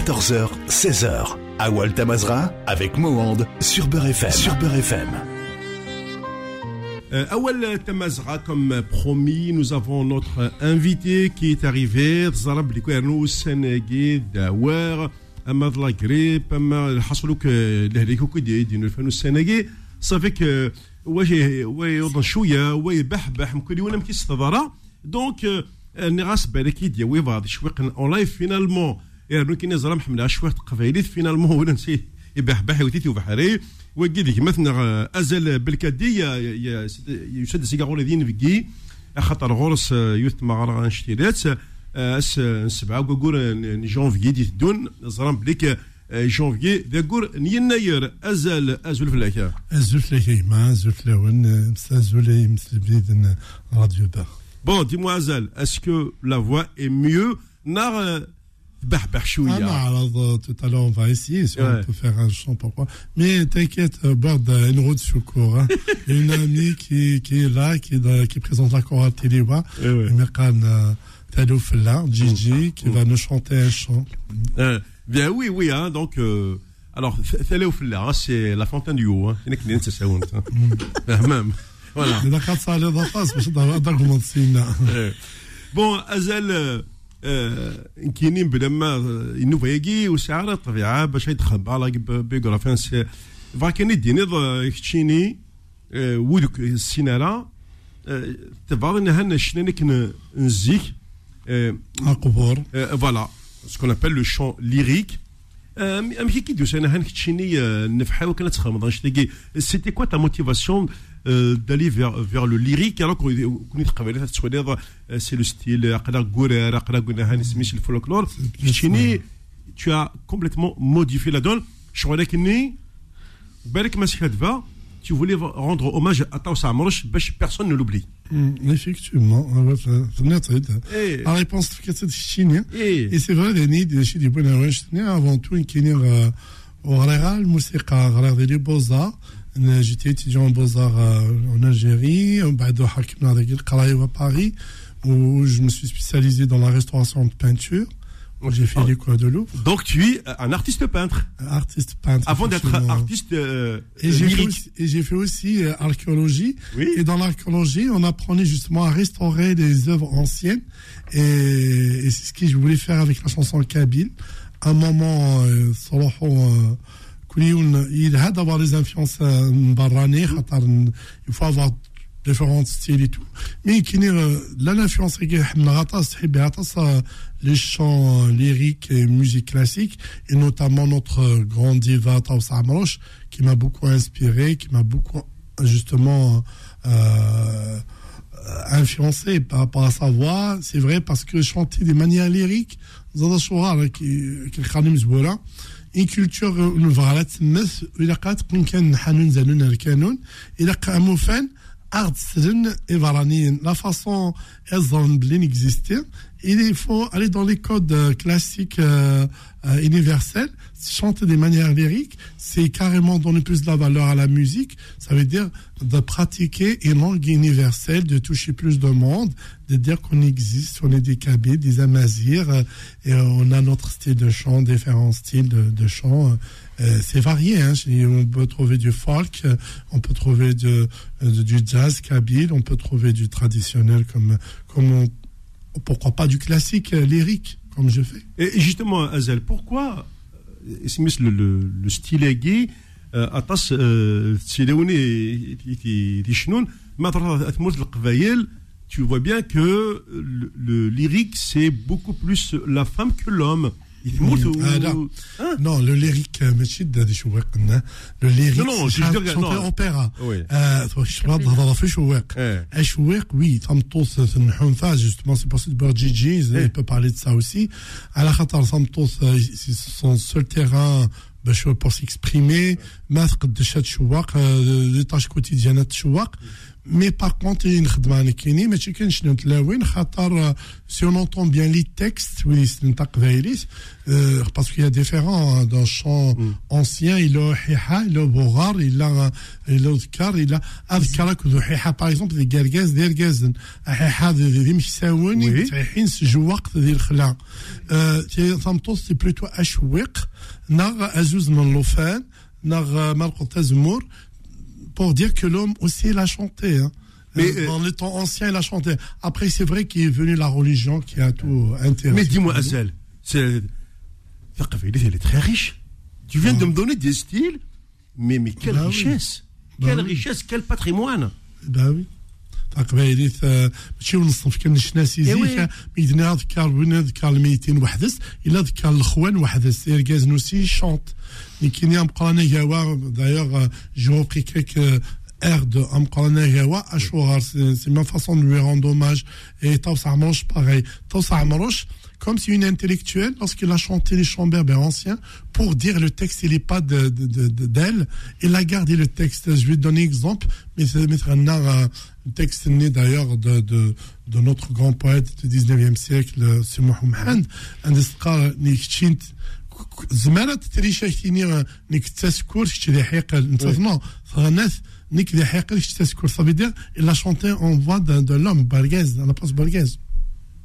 14h, 16h. Awal Tamazra avec Mohand sur Beurre FM. Sur Beurre FM. Euh, Awal Tamazra, comme promis, nous avons notre invité qui est arrivé. Zarab Likouernou, Sénégué, Dawer, Amad la grippe, Amad Haslouk, Lehlikoukou, Dino Fanou Sénégué. Ça fait que, ouais, ouais, يوضن شويه ويبحبح ممكن يونا مكيستضرا دونك نغاس بالك يدي ويفاض شويق اون لايف فينالمون يعني كاين زرام حمل شوية قفايليت فينالمون ولا نسي يباح بحي وتيتي وبحري. وكيديك مثلا أزل بالكادي يسد سيجارو لذين فيكي خاطر غورس آه، يوث مغرغ انشتيلات آه، أس آه، سبعة وكور جونفي دي دون. زرام بليك جونفي ذا كور يناير ازال أزول فلاكا أزول فلاكا ما أزول فلاون أزول مثل بديد راديو دا. بون ديمو ازال اسكو لا فوا اي ميو نار Ah, euh, tout à l'heure, on va essayer si on peut faire un chant pourquoi. Mais t'inquiète, euh, Bord, euh, une route sur hein. une amie qui, est là, qui, qui présente la chorale Téléwa, eh Gigi, mm. qui va nous chanter un chant. Eh, bien oui, oui, hein, donc. Alors, hein, c'est la fontaine du haut. Hein. C'est ça, hein. mm. ah, même. Voilà. Eh. Bon, Azel. آه، كاينين بلا ما آه، ينوفا وسعر الطبيعة باش يدخل بالا بيغرافين سي فاكيني ديني آه، كتشيني ودك السينارا تبعض شنو نك نزيك القبور فوالا. سكون ابل لو شون ليريك امشي كي دوس أنا هنكتشيني نفحاو كنا تخمض. نشتي سيتي كوا تا موتيفاسيون d'aller vers, vers le lyrique alors qu'on c'est le style le folklore tu as complètement modifié la donne. Je crois que tu voulais rendre hommage à Taos Amroch, personne ne l'oublie. Effectivement, la réponse c'est Chine. Et c'est vrai, chez bonnes avant tout, une musique, beaux-arts. j'étais étudiant en Beaux-Arts en Algérie, بعد حكمنا هذاك القرايه à Paris où je me suis spécialisé dans la restauration de peinture. J'ai fait l'école de Louvre. Donc tu es un artiste peintre. Artiste peintre. Avant d'être artiste euh, et j'ai fait aussi, et j'ai fait aussi euh, archéologie. Oui. Et dans l'archéologie, on apprenait justement à restaurer des œuvres anciennes. Et, et c'est ce que je voulais faire avec la chanson Kabyle. À un moment, euh, euh, il a d'avoir des influences barranées, il faut avoir différents styles et tout. Mais qui l'influence les chants lyriques et musique classique, et notamment notre grand diva Taous Amroch, qui m'a beaucoup inspiré, qui m'a beaucoup justement euh, influencé par rapport à sa voix. C'est vrai parce que chanter des manières lyriques, une culture نفغرات تمث إلا قات تكون كان حنون زانون الكانون إلا قاموا فان art إبرانيين la façon elles ont bien existé il faut aller dans les codes classiques euh, euh, universels chanter des manières lyriques c'est carrément donner plus de la valeur à la musique ça veut dire de pratiquer une langue universelle de toucher plus de monde de dire qu'on existe on est des Kabyles, des Amazirs euh, et on a notre style de chant différents styles de, de chant euh, c'est varié. Hein. On peut trouver du folk, on peut trouver du jazz kabyle, on peut trouver du traditionnel comme, comme on, pourquoi pas du classique euh, lyrique comme je fais. Et justement, Azel, pourquoi le, le, le style gay أطاس تسيلوني تيشنون ما تموت القبايل tu vois bien que le, le lyrique c'est beaucoup plus la femme que l'homme ah, non. Hein? Non, le lyrique, le lyrique, non, non, je chanter non. opéra. Oui. oui, justement, c'est possible de Gigi, il peut parler de ça aussi. À la khatar, c'est son seul terrain pour s'exprimer, mettre de tâches quotidiennes de chouak. Y a une khidma kini, mais tu كاين شنو تلاوين خاطر si on entend bien les textes, oui, c'est une euh, parce qu'il y a différents hein, dans chant mm. ancien, il a hiha, il a bogar, il a il a ذكر, il a اذكرك ذو hiha par exemple des gargaz des gargazen hiha des مكساون يتحين سجو وقت ذي الخلا تمطوس c'est plutôt اشوق نغ ازوز من لوفان نغ مرقط تزمور pour dire que l'homme aussi, il a chanté. Hein. Mais, euh, dans le temps ancien, il a chanté. Après, c'est vrai qu'il est venu la religion qui a tout intéressé. Mais dis-moi, Azel, c'est... elle est très riche. Tu viens de me donner des styles, mais, mais quelle bah richesse oui. Quelle bah richesse, quel patrimoine oui. تقبيلت ماشي ونصف كان الشناس زيكا إيه ميدنا ذكر وين ذكر الميتين وحدس إلا ذكر الاخوان وحدس اركاز نوسي شونط لكن يا قرانا جاوا دايوغ جو كيك ارد أم قرانا جاوا أشوار سي ما فاصون لوي روندوماج إي توسع مروش باغي توسع مروش comme si une intellectuelle, lorsqu'il a chanté les chants berbères anciens, pour dire le texte, il n'est pas d'elle, de, de, de, il a gardé le texte. Je vais te donner un exemple, mais c'est un art, un texte né d'ailleurs de, de, de, notre grand poète du 19e siècle, c'est Mohamed, un des زمان تريشاكتيني نيك تسكور شتي حيق نتصنع فغناث نيك ذي حيق تسكور ça veut dire il a chanté en voix de, de l'homme Barguez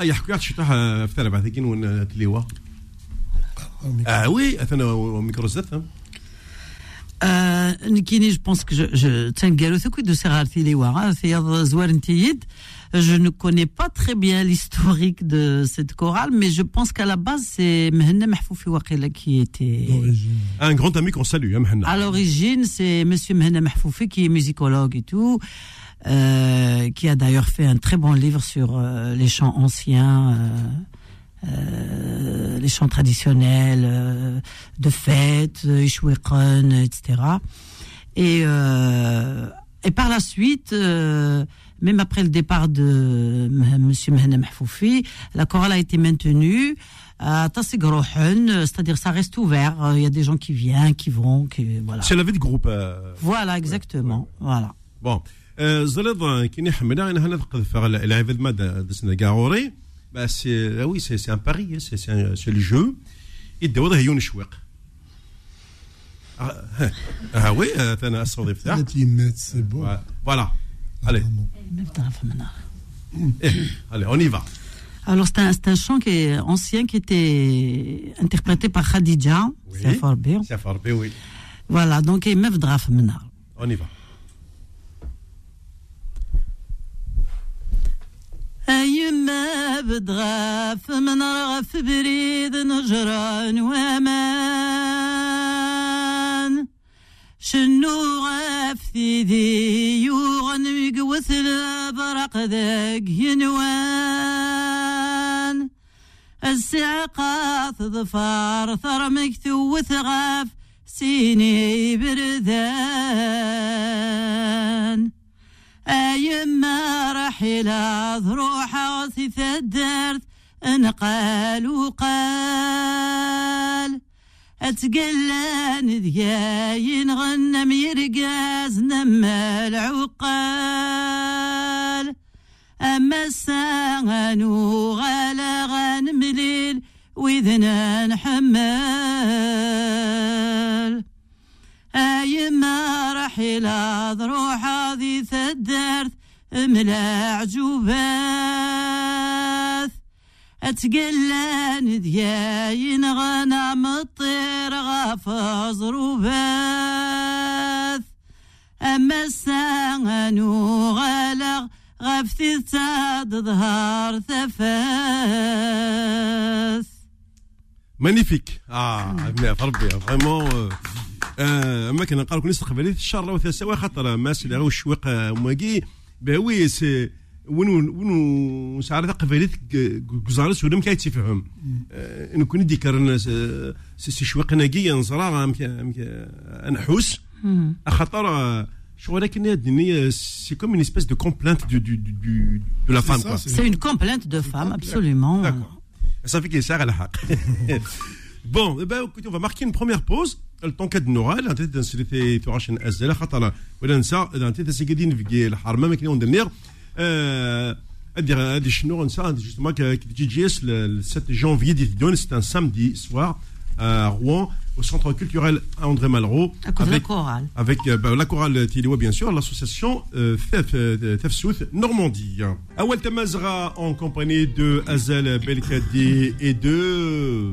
اي حكايات شتاح فتح بعد كين ون تليوا اه وي اثنا ميكرو زات نكيني جو بونس كو جو تنقالو ثوكي دو سيغار تيليوا في زوار نتيد Je ne connais pas très bien l'historique de cette chorale, mais je pense qu'à la base, c'est Mehna Mahfoufi Waqila qui était. Un grand ami qu'on salue, hein, À l'origine, c'est Monsieur Mehna Mahfoufi qui est musicologue et tout. Euh, qui a d'ailleurs fait un très bon livre sur euh, les chants anciens, euh, euh les chants traditionnels euh, de fête, Ishwiqan, etc. Et, et par la suite, même après le départ de M. Mehna Mahfoufi, la chorale a été maintenue. C'est-à-dire, ça reste ouvert. Il y a des gens qui viennent, qui vont, qui voilà. C'est la vie de groupe. Euh, voilà, exactement. Voilà. Bon. Euh, Zalad, euh, bah, ah c'est, un pari, hein, c'est, c'est, un, c'est le jeu. Il doit être Younchouak. Ah oui, euh, c'est bon. Voilà. Allez. Eh, allez, on y va. Alors, c'est un, c'est un chant qui est ancien qui était interprété par Khadija. Oui. C'est Farbe. C'est oui. Voilà, donc, il me On y va. أيما بدغاف من رغف بريد نجران وأمان. شنو غاف ثيدي يوغن ميقوث البرق ذاك ينوان. السعقات ظفار ثرمك ثوث غاف سيني بردان. يما رحيلة روحه غثيث الدرد انقال وقال. اتقلان ذياين غنم يرقاز نما العقال. أما الساغن وغلا غنم ليل وإذنا نحمل أيما حلا روح هذي ثدرت ملع جوباث أتقلى دياين غنم الطير غافظ روباث أما السان غلغ غفتي تاد ظهر ثفاث مانيفيك آه ربي فريمون آه، أما كان نقال لكم نسخ قبل الشهر الأول ثلاث سوايع خاطر ما سي الشويق آه، ماكي باوي آه، ون ون سعر ذا قبيلت قزارس ولا مكاي تفهم أن كون دي سي شويق قناقي نزرع نحوس خاطر شو ولكن الدنيا سي كوم اون اسبيس دو كومبلانت دو دو دو دو دو لا فام سي اون كومبلانت دو فام ابسوليمون ابسولومون صافي كي ساغ حق بون كنت اون فا ماركي اون بروميير بوز Le temps qu'elle nous râle, انت تنسلتي في عشان ازل خطر ولا نسى انت تسجدين في الحرمه ما كاين دنيا ادير هادي شنو نسى جوستومون كي تجي جي اس le 7 janvier دي دون c'est un samedi soir à Rouen au centre culturel André Malraux À cause de la avec, chorale. avec euh, bah, la chorale Tiliwa bien sûr l'association euh, Thef euh, Thef South Normandie Awal Tamazra en compagnie de Azel Belkadi et de euh,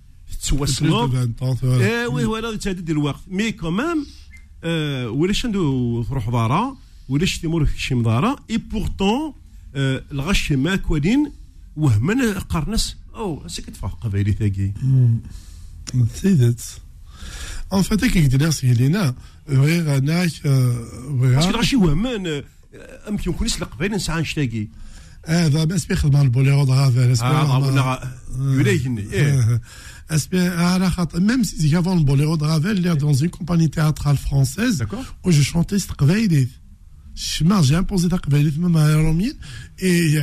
تتوسموا eh ايوي euh, ولا تهدد الوقت مي كومام آه ولاش ندو تروح دارا ولاش تيمور في دارا اي بورتون الغش ما كوالين وهمن قرنس. أو سكت فوق قبيلي ثاقي سيدت ان فات كي دناس هلينا غير اناك آه، غير باسكو الغش وهمن امكن آه، يكونش القبيل نسعى نشتاقي هذا بس بيخدم البوليرود هذا آه، ولا يجني إيه. Ah, même si avant le boléro de Ravel, l'air dans une compagnie théâtrale française où je chantais Straveidet. J'ai imposé Takveidet même à Romine et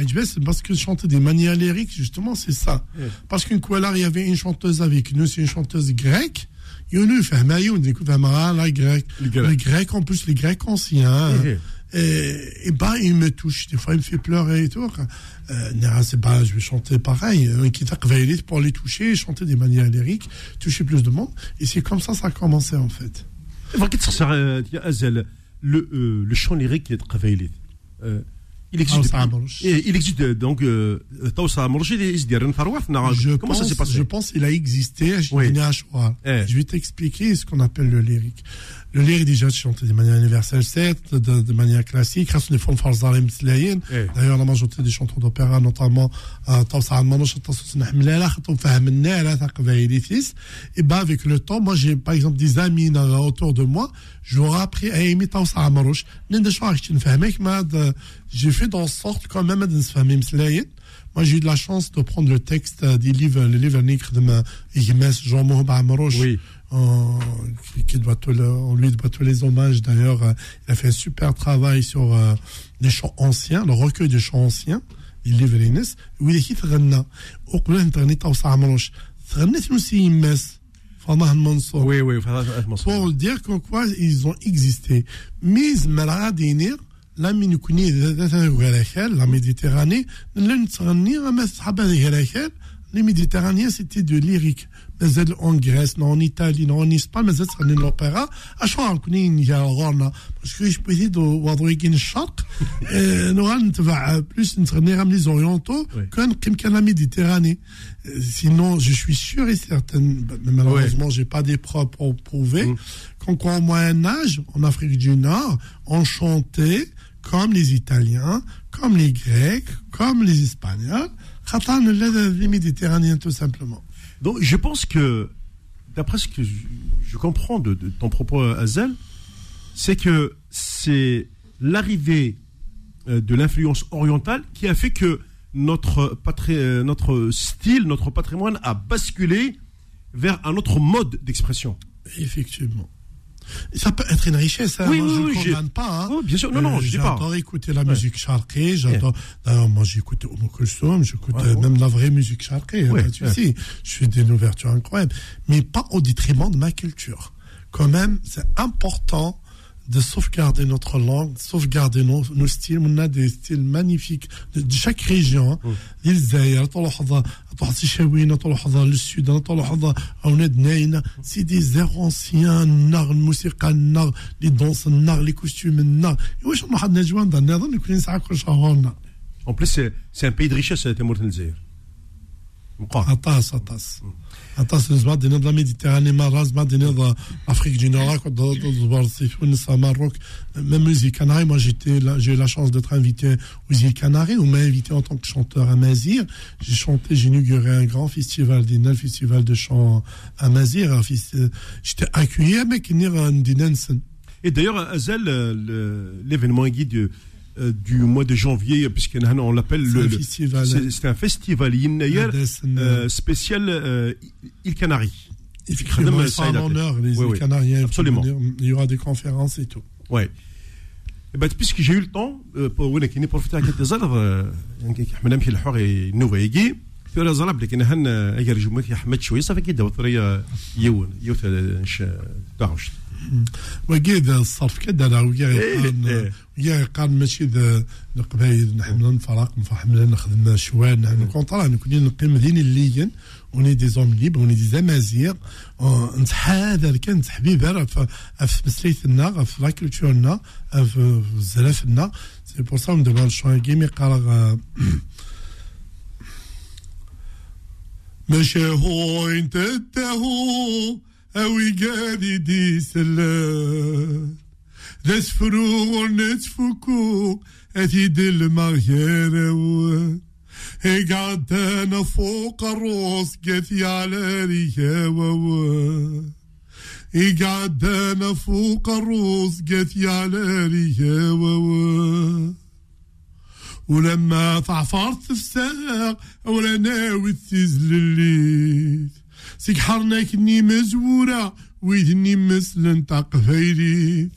parce que je chantais des manières lyriques, justement, c'est ça. Parce qu'une Kualar, il y avait une chanteuse avec nous, c'est une chanteuse grecque. Yonou, Fahmayoun, la grecque. Les grecs, en plus, les grecs anciens. Et, et bah, il me touche, des fois, il me fait pleurer et tout. Euh, je vais chanter pareil, euh, pour les toucher, chanter des manières lyriques, toucher plus de monde. Et c'est comme ça ça a commencé en fait. Euh, le, chant lyrique est il existe, il existe donc euh, euh, je Comment pense, ça s'est passé Je pense qu'il a existé. Eh. Je vais t'expliquer ce qu'on appelle le lyrique. Le lyrique déjà chanté de manière universelle, certes, de, manière classique, grâce des formes farzalim slayen. Eh. D'ailleurs, la majorité des chanteurs d'opéra, notamment Tawsa Manouch, Tawsa Hamlala, Fahmnala, Taqvaïlifis. Et eh ben avec le temps, moi j'ai par exemple des amis euh, autour de moi, j'aurais appris à aimer Tawsa Manouch. N'en de choix, je ne fais pas J'ai fait dans sorte quand même de نفهم مسلاين. Moi, j'ai eu de la chance de prendre le texte euh, des livres, le livre Nikr de ma Igmes Jean Mohamed Amrouche. Oui. en- qui- qui doit tout le- on lui doit tous les hommages. D'ailleurs, euh, il a fait un super travail sur euh, les chants anciens, le recueil des chants anciens. Il livre Ines. Oui, il est غنى. وقبل أن تغني توسع عمروش. غنيت نسي يمس. فضاه المنصور. Oui, oui, enfin, pour dire qu'en quoi ils ont existé. Mais Maladinir, la Minukuni, la Méditerranée, les Méditerranéens, c'était de lyrique. Mais en Grèce, non, en Italie, non, en Espagne, mais c'est l'opéra. À chaque fois, on Rona. Parce que je peux dire, de Wadouigin Shark, nous allons plus nous les orientaux qu'un la Méditerranée. Sinon, je suis sûr et certain, mais malheureusement, j'ai pas des preuves pour prouver, Mm. qu'en quoi, au Moyen-Âge, en Afrique du Nord, on chantait comme les Italiens, comme les Grecs, comme les Espagnols, Khatan, les Méditerranéens, tout simplement. Donc, je pense que, d'après ce que je, je comprends de, de ton propos, Azel, c'est que c'est l'arrivée euh, de l'influence orientale qui a fait que notre, patri- euh, notre style, notre patrimoine a basculé vers un autre mode d'expression. Effectivement. Ça peut être une richesse, hein. Oui, moi, oui, je ne condamne pas. hein. Oui, bien sûr. Non, non, je dis pas. J'adore écouter la musique charquée, j'adore. D'ailleurs, moi, j'écoute Omo Kulsum, j'écoute Ouais, euh, même la vraie musique charquée, hein. Je fais des ouvertures incroyables. Mais pas au détriment de ma culture. Quand même, c'est important de sauvegarder notre langue, de sauvegarder nos, nos, styles. On a des styles magnifiques de, chaque région. Hein. Mm. L'île Zaïr, le sud, hein, c'est des airs anciens, le les danses les costumes En plus, c'est un pays de richesse, c'est le Zaïr. Atas, atas. عطاس الزبا دينا la Méditerranée مرة زبا دينا l'Afrique du Nord كنت زبار في تونس Maroc même les îles Canaries moi j'étais là j'ai eu la chance d'être invité aux îles Canaries on m'a invité en tant que chanteur à Mazir j'ai chanté j'ai inauguré un grand festival dina le festival de chant à Mazir un festi- j'étais accueilli avec Ndinensen Et d'ailleurs, Azel, euh, le- l'événement guide du, euh, du mois de janvier, puisqu'on l'appelle C'est le. un le- festival. c'est- C'est un festival Yinnayer, Adessen, euh, spécial euh, île Canaries. effectivement Khadem ils sont en Saïd honneur les Oui, îles oui. Canariens Absolument. il y aura des conférences et tout Ouais. Et ben, puisque j'ai eu le temps, euh, pour ولكن profiter à quelques heures, يعني حمل امشي الحوغ نوفا يجي في ولا زرب لكن هن اجر جمك يا حمد شويه صافي كي داو طريا يون يوت نش داوش وكيد الصرف كدا راه ويا قان. ويا قان ماشي ذا القبايل نحن نفرق نفحمل نخدم شوان نحن كونطرا نكون نقيم مدينة الليين اوني دي زوم ليب اوني دي زمازيغ نتحاذر كان تحبيب في مسليتنا في لا كولتورنا في زلافنا سي بور سا ندير الشوان كيمي قرا ماشي هو انت هو اوي قادي دي سلان ذا نتفكو اثي دل مغير قعدت أنا فوق الروس قاثي على ريها قعدت أنا فوق الروس قاثي على ريها ولما تعفرت في الساق ولا ناوي تزل الليل سيك حرناكني مزورة ويدني مثل قفايليت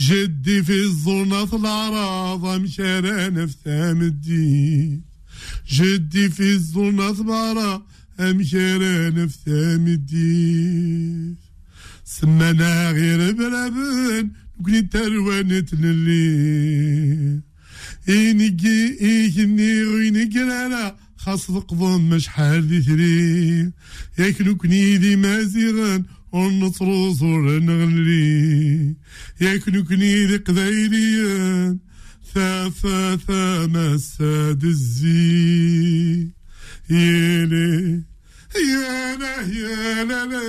جدي في الظلمة العراض مشارنا في ثام الدين جدي في الظلمة العراض مشارنا في ثام الدين سمانا غير بلابن نكوني تروانة إنجي إيجني ويني قلالا خاص تقضم مش حال ذي ثري ياكلو كنيدي مازيغان ونصرو صور نغلي ياكلو كنيدي قذايليان ثافا ثاما الساد الزي يلي يا لا يا لا لا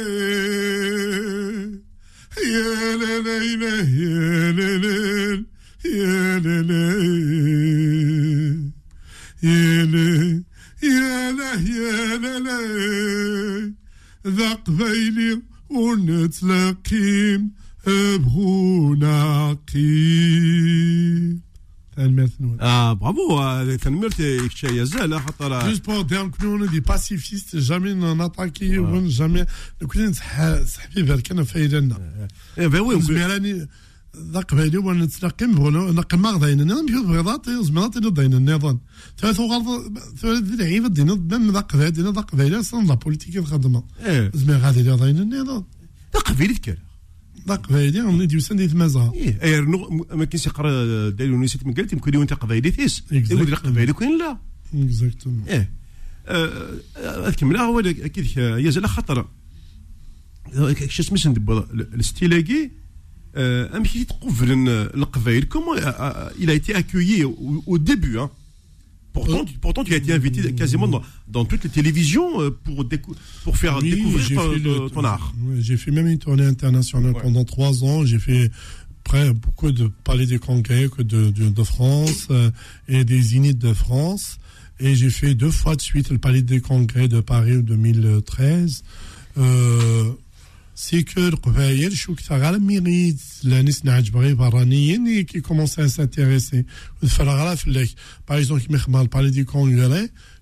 يا لا لا لا يا لا لا يا لا لا يا لا يا لا يا لا لا ذا قبيلي ونتلاقيم ابغونا قيم المثنون اه برافو تنمرت يا زال خاطر Juste pour dire que nous, on est des pacifistes, jamais n'en attaqué, ou jamais. Nous connaissons صحبي بالكنا فايدنا. ايه ben oui, on peut- زميراني ذاك ذقبالي وأنا نتلقم مبغونا نقم غضين أنا نمشي بغضات زمرات إلى ضينا النظام. ثلاث غرض ثلاث لعيبه دينا ضمن ذقبالي دينا ذقبالي أصلا لا بوليتيك الخدمة. إيه. زمان غادي إلى ضين النظام. ذقبالي كان ذا من ديوسان ديال المزار إيه رنو ما كاينش يقرأ داير ونسيت من قالت يمكن يوم تقبالي تيس يقول ذقبالي كاين لا. اكزاكتومون إيه. أه، أه، كملا هو أكيد يا زال خطر شو سميتو الاستيلاكي Euh, euh, comment euh, il a été accueilli au, début hein Pourtant, tu, pourtant, as été invité quasiment dans, toutes les télévisions pour, faire oui, découvrir ton, le, art. J'ai fait même une tournée internationale pendant trois ans. J'ai fait près beaucoup de palais des congrès de, de, France et des Zéniths de France. Et j'ai fait deux fois de suite le palais des congrès de Paris en 2013. c'est que le قبائل شو كثر على ميريت الناس نعجبغي برانيين qui commençaient à s'intéresser وتفرغ على فلاك باغ اكزومبل كيما خدمة البالي دي كونغري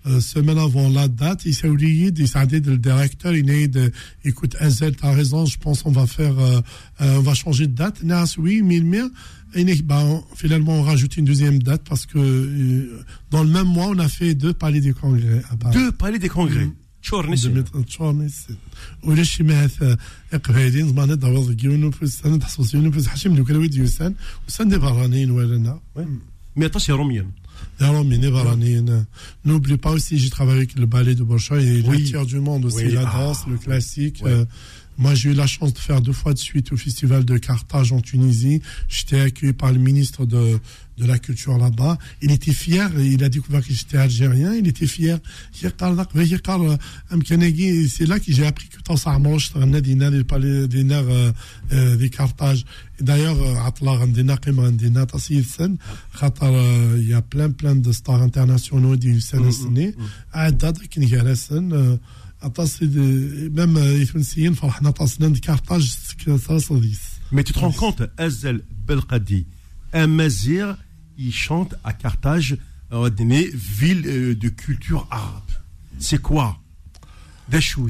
figure-toi euh, quelques euh, euh, semaines avant la date il s'est oublié il s'est dit le directeur il est de écoute Azel t'as raison je pense on va faire euh, euh, on va changer de date Nas oui mais mais et né- bah, on- finalement on rajoute une deuxième date parce que euh, dans le même mois on a fait deux palais des congrès à Paris. Deux palais des congrès. شهور نسي شهور نسي ولا شي مات اقبالين زمان دابا كيونو في السنه تحصص يونو في حشيم لو كان ويد يوسان وسان دي برانين ولا mais toi c'est romien. Hein. Hein. N'oublie pas aussi, j'ai travaillé avec le ballet de Bolshoi et oui. le tiers du monde aussi, oui. la ah. danse, ah, le classique. Ouais. Euh, moi, j'ai eu la chance de faire deux fois de suite au festival de Carthage en Tunisie. J'étais accueilli par le ministre de, de la culture là-bas. Il était fier, il a découvert que j'étais algérien, il était fier. C'est là que j'ai appris que dans sa manche, des palais des nerfs des Carthage. D'ailleurs, il y a plein plein de stars internationaux du Sénégal même Mais tu te rends compte, Azel Belkadi, un mazir, il chante à Carthage, euh, ville euh, de culture arabe. C'est quoi? Dachout.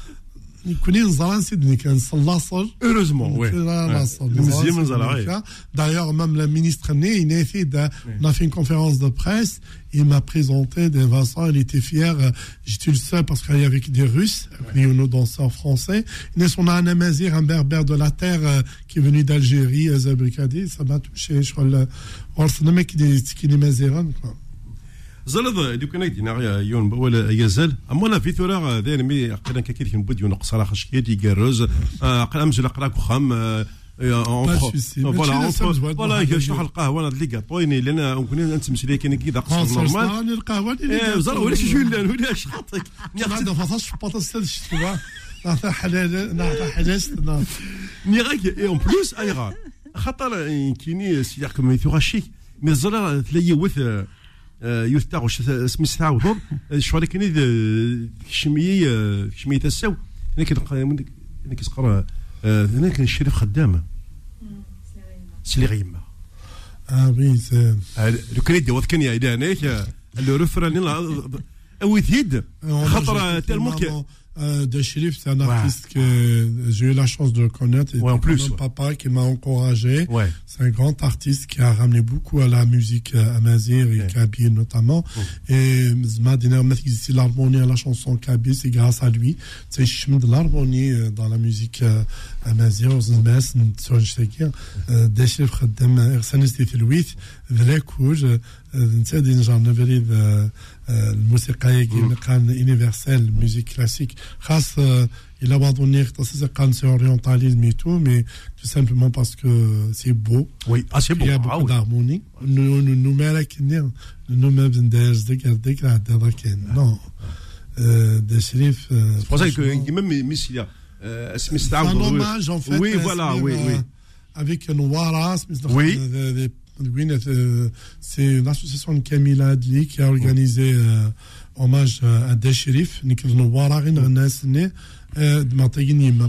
Nous Nikouni Nzara Sidnik, Nsallassar. Heureusement, oui. D'ailleurs, même le ministre Né, il a fait, on a une conférence de presse, il m'a présenté des Vincent, il était fier, j'étais le seul parce qu'il y avait des Russes, ouais. nos danseurs français. On a un Amazir, un berbère de la terre euh, qui est venu d'Algérie, euh, Zabrikadi, ça m'a touché, je crois, le mec qui est Maziran, quoi. زلط كان دينا يون ولا يزال. أما لا في ثورة ذي مي قلنا كثير كن بدي نقص راه خش كيدي جرز قال امزل قراك خام فوالا فوالا القهوة؟ أنا اللي قاطويني لأن كنا نتمشي كاين كي داقص نورمال القهوه زرا ولا شي ولا ولا شحطك عندها فاصاش باطاس تشتوا نعطي حلال نعطي حلاش ني غاك اي أون بلوس أيغا. خاطر كيني سيدي كما يثوغاشي مي زرا تلاقي وث يوثاغ سميس تعاودوض شوالي كني آه، كشمي آه، كشمي تساو. أنا أنا كنقرا هناك كان الشريف خدامة. سلي غيما آمين لو كان يدي كان يا ايدانيك اللي رفراني اوي ثيد خطرة تاع Euh, de Chérif, c'est un artiste que j'ai eu la chance de connaître. Ouais, en plus. Mon papa qui m'a encouragé. C'est un grand artiste qui a ramené beaucoup à la musique euh, amazir et kabyle notamment. Et Zmadiner, ici l'harmonie à la chanson kabyle, c'est grâce à lui. C'est chemin de l'harmonie euh, dans la musique amazir. Zmas, نتسوج داشر خدام ارسانس دي تلويث ذلاك كوج نتا دي نجار نبريد الموسيقى كان يونيفرسال musique classique خاص il a abandonné c'est orientalisme et tout mais tout simplement parce que c'est beau oui ah c'est beau il y a beaucoup d'harmonie nous nous nous مالكني nous ما بندارز ديك ديك راه non des shérifs c'est pour ça que même Messia c'est un hommage en fait oui voilà oui oui avec Noara oui c'est une association de Camila Adli qui a organisé euh, hommage à des shérifs,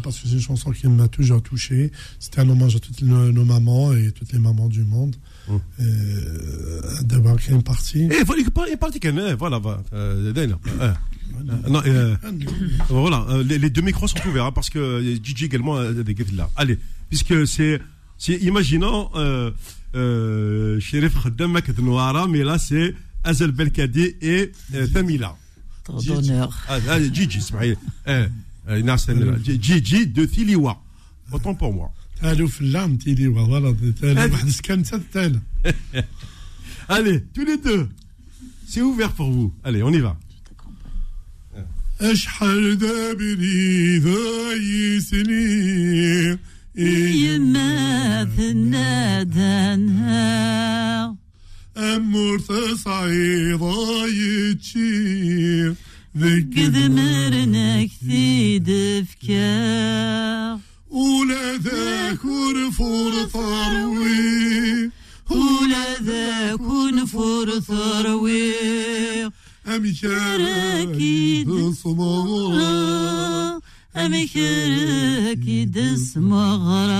parce que c'est une chanson qui m'a toujours touché. C'était un hommage à toutes nos, mamans et toutes les mamans du monde. Euh, D'abord, il y a une partie. Et une partie, voilà, voilà, les, deux micros sont ouverts hein, parce que DJ également a des là. Allez, puisque c'est, imaginons, euh, Khaddam Noara, mais là c'est Azel Belkadi et Tamila. Trop d'honneur. Gigi, Gigi de Tiliwa. Autant pour moi. Allez, tous les deux. C'est ouvert pour vous. Allez, on y va. Eşhar ذاي سنين إيما يماثل دنها امور صعيدة يتشي ذك ذمرنك في دفكا ولا ذاكر فرثروي ولا ذاكر فرثروي ثروي أمي شاركي بصمار أمكرك يدس مغرى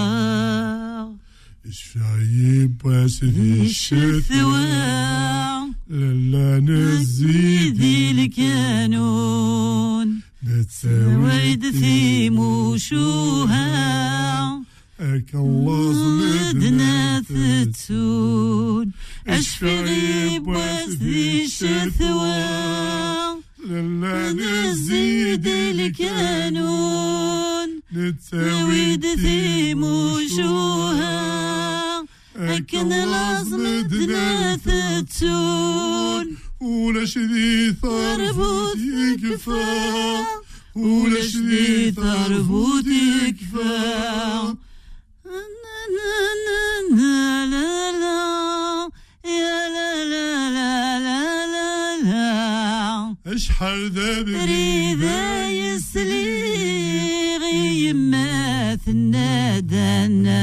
الشعيب واسدي الشثوى لا نزيد زيدي الكانون ويد ثيم وشوها هاك الله ودنا زمدنا تتسون اشفعي بوزدي الشثوى للا نزيد الكانون نتساوي دثيم وشوها أكن العظم دناثة تسون ولا شدي ثربوت يكفى ولا شدي ثربوت يكفى na na na na أشحال ذا ريذا يسلي يمات النادنا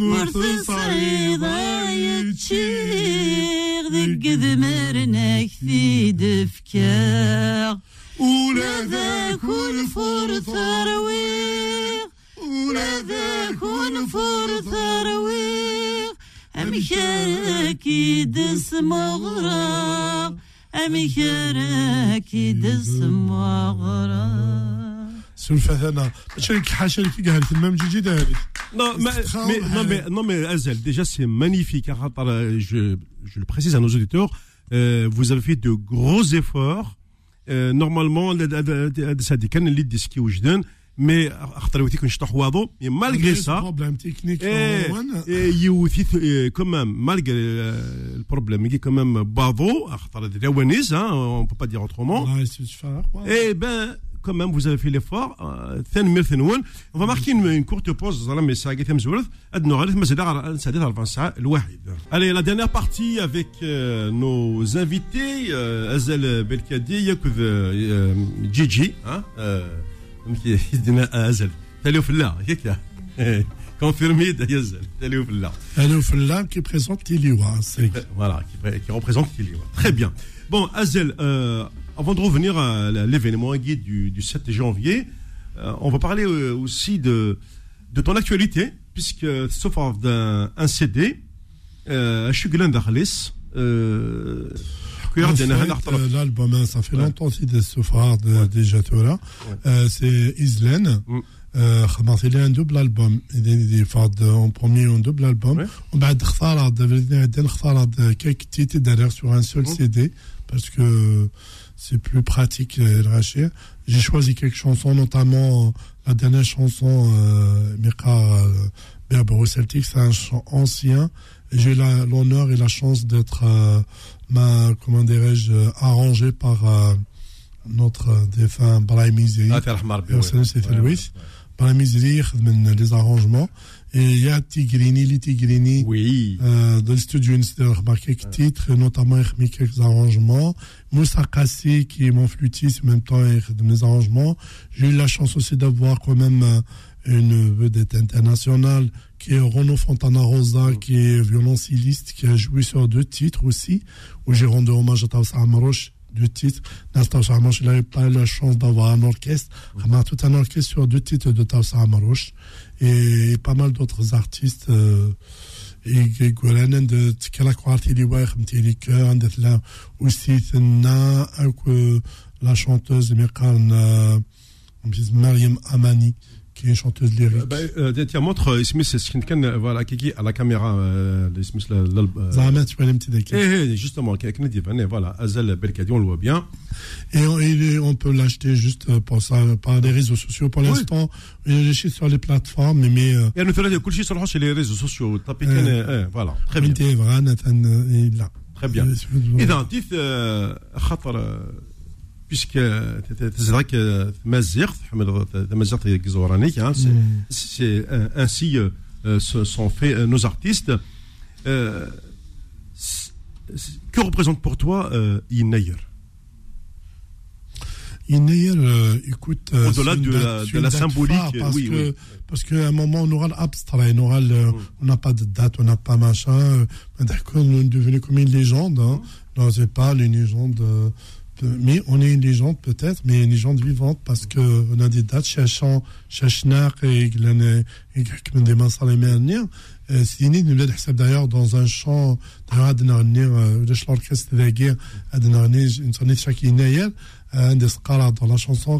ورث صعيدة يتشيغ ذك ذمرنا كثي دفكا. ولا ذاك الفور ثرويغ ولا ذاك الفور ثرويغ أمشارك يدس مغرى أمشارك يدس مغرى سلفة أنا شريك حاشا لك قالت المام جيجي داري Non, mais, Extra- mais- non, mais, non, mais Azel, déjà, c'est magnifique. hein, par la- Je, je le précise à nos auditeurs, euh, vous avez fait de gros efforts. Euh, normalement, ça dépend de l'idée وجدان mais اختاروتي كنشطح واضو mais malgré ça بروبلème تكنيك et, et يوثي euh, quand même malgré euh, le problème. Il est quand même bravo, ah, hein, on ne peut pas dire autrement. Eh ben, quand même, vous avez fait l'effort. Euh, on va marquer une, courte pause. Allez, la dernière partie avec euh, nos invités, euh, Azel Belkadi, euh, Gigi. Hein, Azel. Salut, confirmé Télioufla. qui présente Télioua. Hein, euh, voilà, qui, qui représente Télioua. Très bien. Bon, Azel, euh, avant de revenir à l'événement guide du, du, 7 janvier, euh, on va parler euh, aussi de, de ton actualité, puisque sauf d'un un CD, euh, d'Arlis, euh, L'album, hein, ça fait longtemps aussi des Sofard, déjà tout là. C'est Islen. Mm. Mm. Euh, خبرت لي un double album دي فاد en premier un double album Ouais. ومن بعد اختارت عندنا اختارت quelques titres derrière sur un seul Mm. CD parce que c'est plus pratique euh, le rachet j'ai choisi quelques chansons notamment la dernière chanson euh, Mika euh, Berbero Celtic c'est un chant ancien et j'ai la- l'honneur et la chance d'être euh, ma comment dirais-je euh, arrangé par euh, notre euh, défunt Brahim Izzi Personne, c'est fait Louis. par la musique, les arrangements. Il y a Tigrini, les Tigrini, oui. euh, dans le studio par quelques titres, notamment il quelques arrangements. Moussa Kassi, qui est mon flûtiste, en même temps de mes arrangements. J'ai eu la chance aussi d'avoir quand même euh, une vedette internationale qui est Renaud Fontana Rosa, mm. qui est violoncelliste, qui a joué sur deux titres aussi, où j'ai rendu hommage à Taoussa Amaroche deux titres Taoussa Amrouche il n'avait pas eu la chance d'avoir un orchestre on a tout un orchestre sur deux titres de Taoussa Amrouche et pas mal d'autres artistes euh, يقول انا عند تكلا كوارتي لي واي خدمتي لي كو عندك لا اوسي ثنا اكو لا شونتوز اللي قارن مريم اماني كي هي شونتوز ليريك Ben, tiens, montre Smith, ce qu'il can, voilà, qui à la caméra, euh, de Smith, le- le- euh, زعما تعلمتي ذاك Eh, eh, justement, quelqu'un dit, ben, voilà, Azel Belkadi, on le voit bien. Et on, et on peut l'acheter juste pour ça, par les réseaux sociaux. Pour l'instant, il est sur les plateformes, mais euh, يعني ثلاثة كل شيء صراحة sur les réseaux sociaux. Tapez Euh, كان- eh, voilà, très bien, انت فغا نتن لا très bien. إذا ديت آه، خاطر آه، puisque c'est vrai que Mazir, hein, c'est mm. euh, ainsi euh, euh ce sont faits euh, nos artistes. Que représente pour toi Inayer Inayer, écoute, au-delà de, la, symbolique, parce, que, oui. qu'à un moment on aura l'abstrait, mm. on n'a pas de date, on n'a pas machin, ben, d'accord, on est devenu comme une légende. Hein. Mm. Non, c'est pas une légende. euh, mais on est une légende peut-être, mais une légende vivante parce qu'on a des dates, Chachan, Chachnar et des Mansalemernir. سيني نولاد حساب d'ailleurs dans un chant d'ailleurs عندنا نغني ولاش l'orchestre ذاكير عندنا نغني نغني شاك يناير عندي سقارة dans la chanson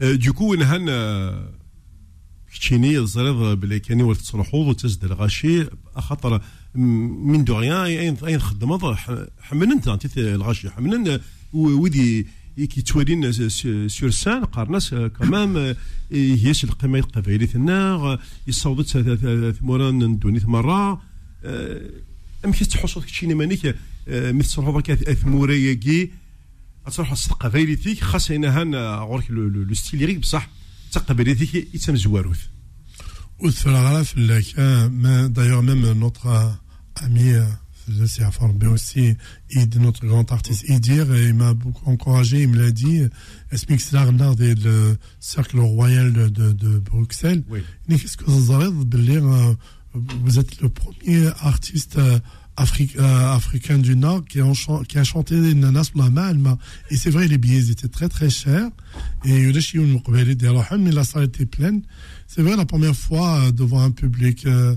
Du coup, نهان كتشيني الزريض بلي كاني ولد تصلحوض وتزد الغاشي خاطر من دو ريان اين اين حملن أنت الغاشي حملن ويدي كي توالين سور سان قارناس كمام هيش القيمه القبائليه ثنا يصوضت ثموران ندوني مرة. أم كي تحصل كتشيني مانيك مثل ثمورا ياكي تروح القبائلي ثيك خاص هنا هان غورك لو ستيل يريك بصح تقبائلي ثيك يتم زواروث وثر في لك ما d'ailleurs même notre ami c'est à former aussi Id, notre grand artiste Idir et il m'a beaucoup encouragé il me l'a dit اسمك سلاغنا ديال le cercle royal de, de, de Bruxelles Oui. qu'est-ce que vous avez باللي vous êtes le premier artiste Afrique, euh, africain du Nord qui a, qui a chanté Nanas Malma. Et c'est vrai, les billets étaient très très chers. Et mais la salle était pleine. C'est vrai, la première fois euh, devant un public euh,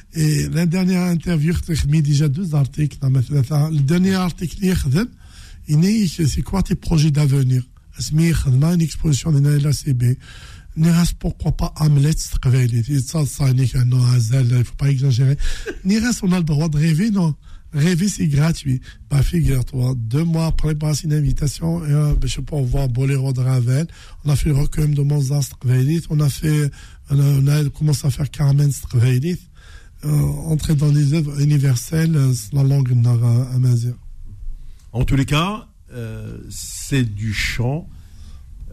Et la dernière interview, j'ai déjà deux articles. Le dernier article, il dit, c'est quoi tes projets d'avenir une exposition de l'ACB. Pourquoi pas Hamlet Il ne faut pas exagérer. on a le droit de rêver, non Rêver, c'est gratuit. Bah, figure-toi, deux mois après, passe une invitation, et, je sais pas, on voit Boléro de Ravel, on a fait le recueil de Mozart on a fait, on a, commencé à faire Carmen Strvelit, entrer dans les œuvres universelles, euh, la langue amazir. En tous les cas, euh, c'est du chant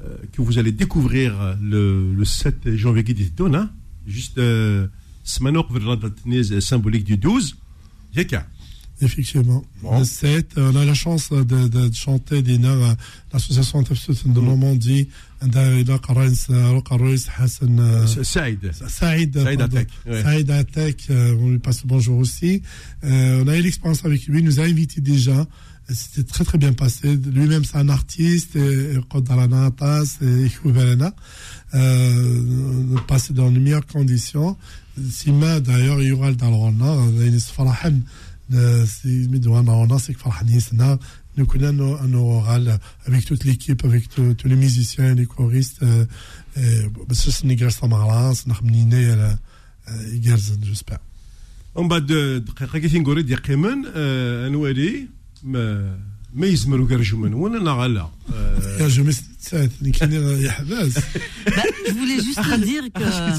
euh, que vous allez découvrir le, le 7 janvier qui hein, juste euh, semaine après symbolique du 12. Yaka. Effectivement. Bon. Euh, on a la chance de, chanter des l'association de Normandie, Saïd. Saïd. Atek. Saïd Atek, euh, on lui passe le bonjour aussi. Euh, on a eu l'expérience avec lui, il nous a invités déjà. C'était très très bien passé. Lui-même, c'est un artiste, Kodarana Atas, Euh, passé dans les meilleures conditions. Sima, d'ailleurs, Yural Dalrona, Inès Farahan. Midouama Ona, c'est que Farhanis n'a نو غال e e avec toute l'équipe, avec tous les musiciens, les choristes. بس سنيكال سامارا سنخمنينا يا يكالز جوسبا ومن بعد دقيقه كي نقول ديال قيمن انوالي ما ما يزمروا كرجمن ولا لا غالا Bah, je voulais juste dire que.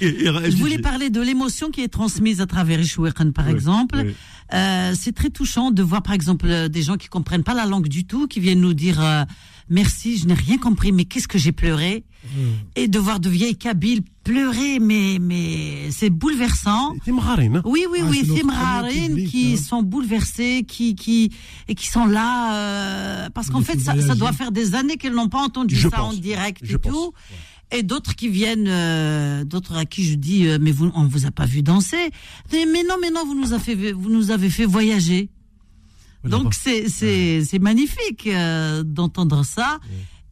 Je voulais parler de l'émotion qui est transmise à travers Ishouekan, par exemple. Euh, c'est très touchant de voir, par exemple, euh, des gens qui ne comprennent pas la langue du tout, qui viennent nous dire euh, merci, je n'ai rien compris, mais qu'est-ce que j'ai pleuré, et de voir de vieilles Kabyles pleurer, mais, mais c'est bouleversant. C'est hein Oui, oui, oui, c'est Mrarin qui sont bouleversés, qui, qui, et qui sont là, euh, parce qu'en fait, ça, ça, doit faire des années qu'elles n'ont pas entendu ça en direct et tout. Et d'autres qui viennent, euh, d'autres à qui je dis euh, mais vous, on vous a pas vu danser. mais non, mais non, vous nous avez fait, vous nous avez fait voyager. Donc c'est c'est magnifique d'entendre ça.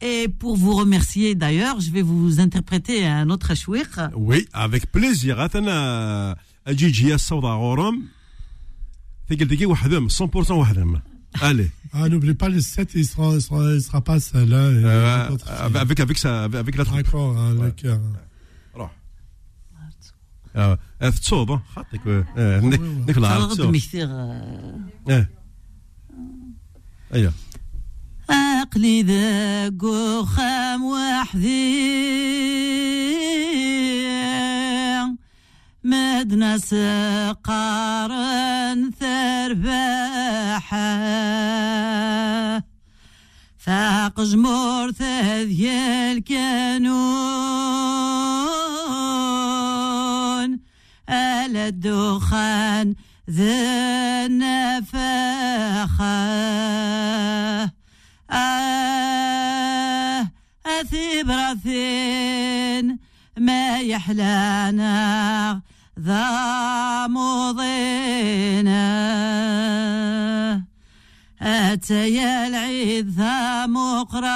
Et pour vous remercier d'ailleurs, je vais vous interpréter un autre chouir. Oui, avec plaisir. أنا الجيجي الصوضة غورم ثقل دقيقة وحدهم 100% وحدهم. Allez. Ah, n'oubliez pas le 7, il sera, il sera, il sera pas là. Euh, avec, avec, ça, avec la troupe. D'accord, hein, le cœur. روح. آه، آه، تصوب آه، خاطك آه، نك نك العرض خلط تصوب. مثير آه. ايوه عقلي ذاك وخام وحدي مدنا سقارن ثرباحة فاق جمور ثذي الكانون على الدخان ذا النفاخة أثيب رثين ما يحلانا ذا مضينا. أتى يا العيد ذا مقرات.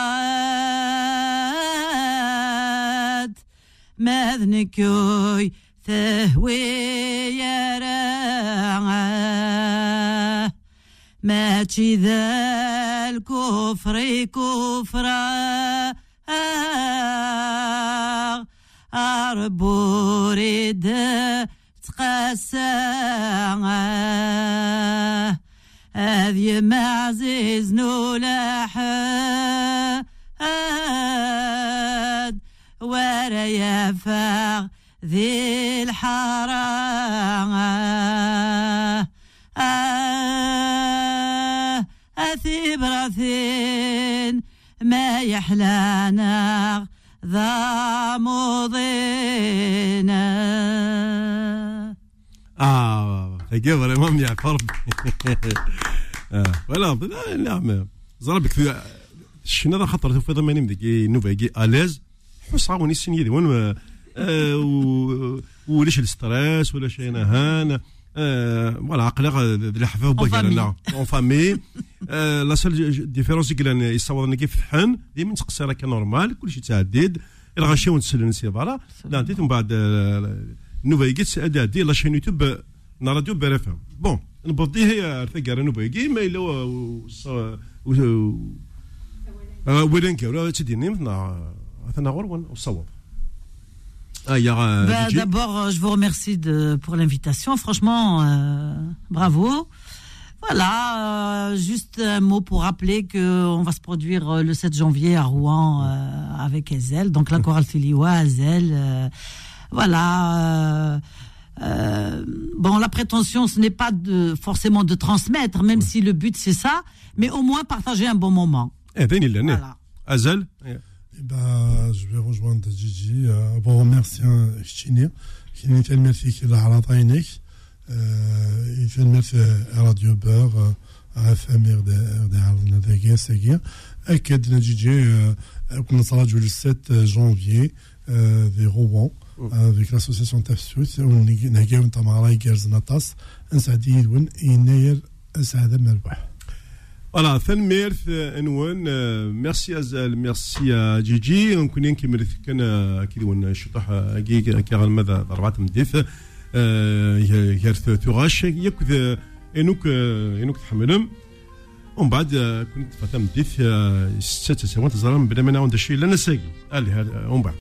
مذنكوي ثهوي يا رعاه. ماشي ذا الكفر كفرا. أر وريد تقاسى هذي معزز عزيز نولا فاغ ذي تلقى فريمون يعرف آه، ولا لا، نعم زربك في الشنا ذا خطر في ضماني مدقي نوفا كي أليز؟ حس عاوني السن يدي. وين آه، و- وليش الستريس ولا شيء هان فوالا عقلي الحفاف famille. بوكا اون فامي لا سول ديفيرونس كي يصور كيف حن ديما تقصي راك نورمال كلشي تعديد الغاشي ونسلن سي فوالا لا من بعد نوفا يجيت ادي لا شين يوتيوب نا راديو بير اف ام بون نبضي هي ثقار نوفا يجي ما الا وين كاو تديني مثلا مثلا غور وصوب اه يا Bah, جيجي. D'abord, euh, je vous remercie de, pour l'invitation. Franchement, euh, bravo. Voilà, euh, juste un mot pour rappeler qu'on va se produire euh, le 7 janvier à Rouen euh, avec Ezel, donc la chorale Filiwa, Ezel. euh, voilà. euh, bon, la prétention, ce n'est pas de, forcément de transmettre, même ouais. si le but c'est ça, mais au moins partager un bon moment. Eh ben, et voilà. Azel eh ben, je vais rejoindre Gigi euh, pour remercier euh, Chini, qui nous fait merci qu'il a à l'entraînique. Euh, il fait le merci à Radio Beurre, à FM RDR, Seguir. Et qu'Adina Gigi, qu'on sera le 7 janvier, des Rouen. روان avec l'association تفسوت ونهجاو نتا مع راي كيرز نطاس نسعد يدون يناير أسعد مربح فوالا ثان ميرث انوان ميرسي ازال ميرسي آه، جيجي نكون نكمل كان آه، كي دون الشطح كي كي ماذا ضربات مديث يرث تغاش ياك انوك آه، انوك تحملهم ومن بعد آه، كنت فتا مديث ستة سنوات زرام بلا ما نعاود شيء لا نساقي قال لي ومن بعد